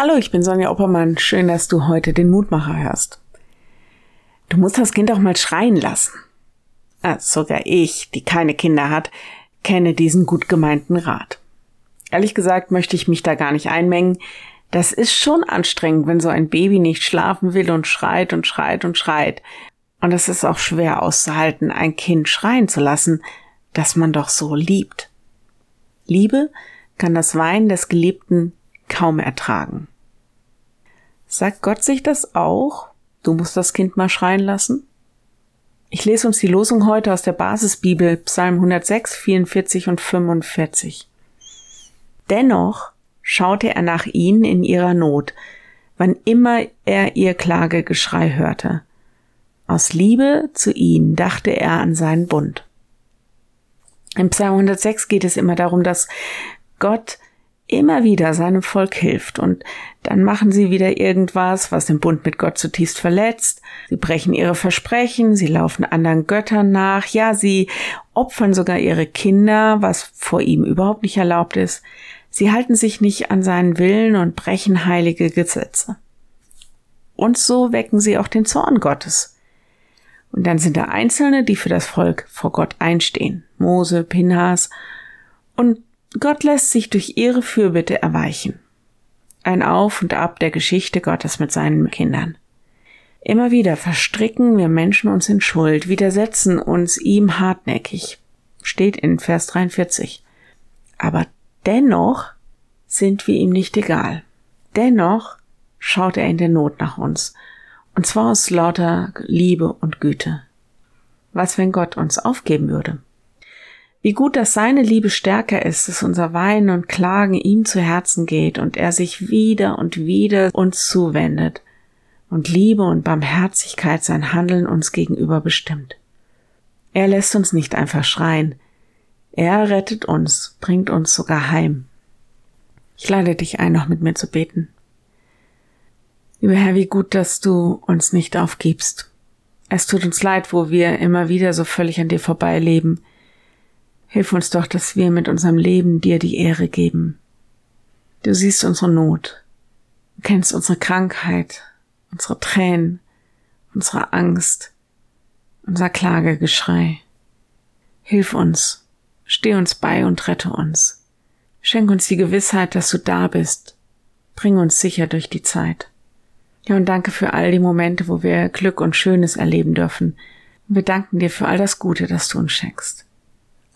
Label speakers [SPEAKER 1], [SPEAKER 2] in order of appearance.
[SPEAKER 1] Hallo, ich bin Sonja Oppermann. Schön, dass du heute den Mutmacher hörst. Du musst das Kind auch mal schreien lassen. Also sogar ich, die keine Kinder hat, kenne diesen gut gemeinten Rat. Ehrlich gesagt möchte ich mich da gar nicht einmengen. Das ist schon anstrengend, wenn so ein Baby nicht schlafen will und schreit und schreit und schreit. Und es ist auch schwer auszuhalten, ein Kind schreien zu lassen, das man doch so liebt. Liebe kann das Weinen des Geliebten kaum ertragen. Sagt Gott sich das auch? Du musst das Kind mal schreien lassen? Ich lese uns die Losung heute aus der Basisbibel Psalm 106, 44 und 45. Dennoch schaute er nach ihnen in ihrer Not, wann immer er ihr Klagegeschrei hörte. Aus Liebe zu ihnen dachte er an seinen Bund. Im Psalm 106 geht es immer darum, dass Gott immer wieder seinem Volk hilft und dann machen sie wieder irgendwas, was den Bund mit Gott zutiefst verletzt. Sie brechen ihre Versprechen, sie laufen anderen Göttern nach, ja, sie opfern sogar ihre Kinder, was vor ihm überhaupt nicht erlaubt ist. Sie halten sich nicht an seinen Willen und brechen heilige Gesetze. Und so wecken sie auch den Zorn Gottes. Und dann sind da Einzelne, die für das Volk vor Gott einstehen. Mose, Pinhas. Und Gott lässt sich durch ihre Fürbitte erweichen. Ein Auf und Ab der Geschichte Gottes mit seinen Kindern. Immer wieder verstricken wir Menschen uns in Schuld, widersetzen uns ihm hartnäckig. Steht in Vers 43. Aber dennoch sind wir ihm nicht egal. Dennoch schaut er in der Not nach uns. Und zwar aus lauter Liebe und Güte. Was, wenn Gott uns aufgeben würde? Wie gut, dass seine Liebe stärker ist, dass unser Weinen und Klagen ihm zu Herzen geht und er sich wieder und wieder uns zuwendet und Liebe und Barmherzigkeit sein Handeln uns gegenüber bestimmt. Er lässt uns nicht einfach schreien. Er rettet uns, bringt uns sogar heim. Ich lade dich ein, noch mit mir zu beten. Lieber Herr, wie gut, dass du uns nicht aufgibst. Es tut uns leid, wo wir immer wieder so völlig an dir vorbeileben, Hilf uns doch, dass wir mit unserem Leben dir die Ehre geben. Du siehst unsere Not, du kennst unsere Krankheit, unsere Tränen, unsere Angst, unser Klagegeschrei. Hilf uns, steh uns bei und rette uns. Schenk uns die Gewissheit, dass du da bist. Bring uns sicher durch die Zeit. Ja, und danke für all die Momente, wo wir Glück und Schönes erleben dürfen. Und wir danken dir für all das Gute, das du uns schenkst.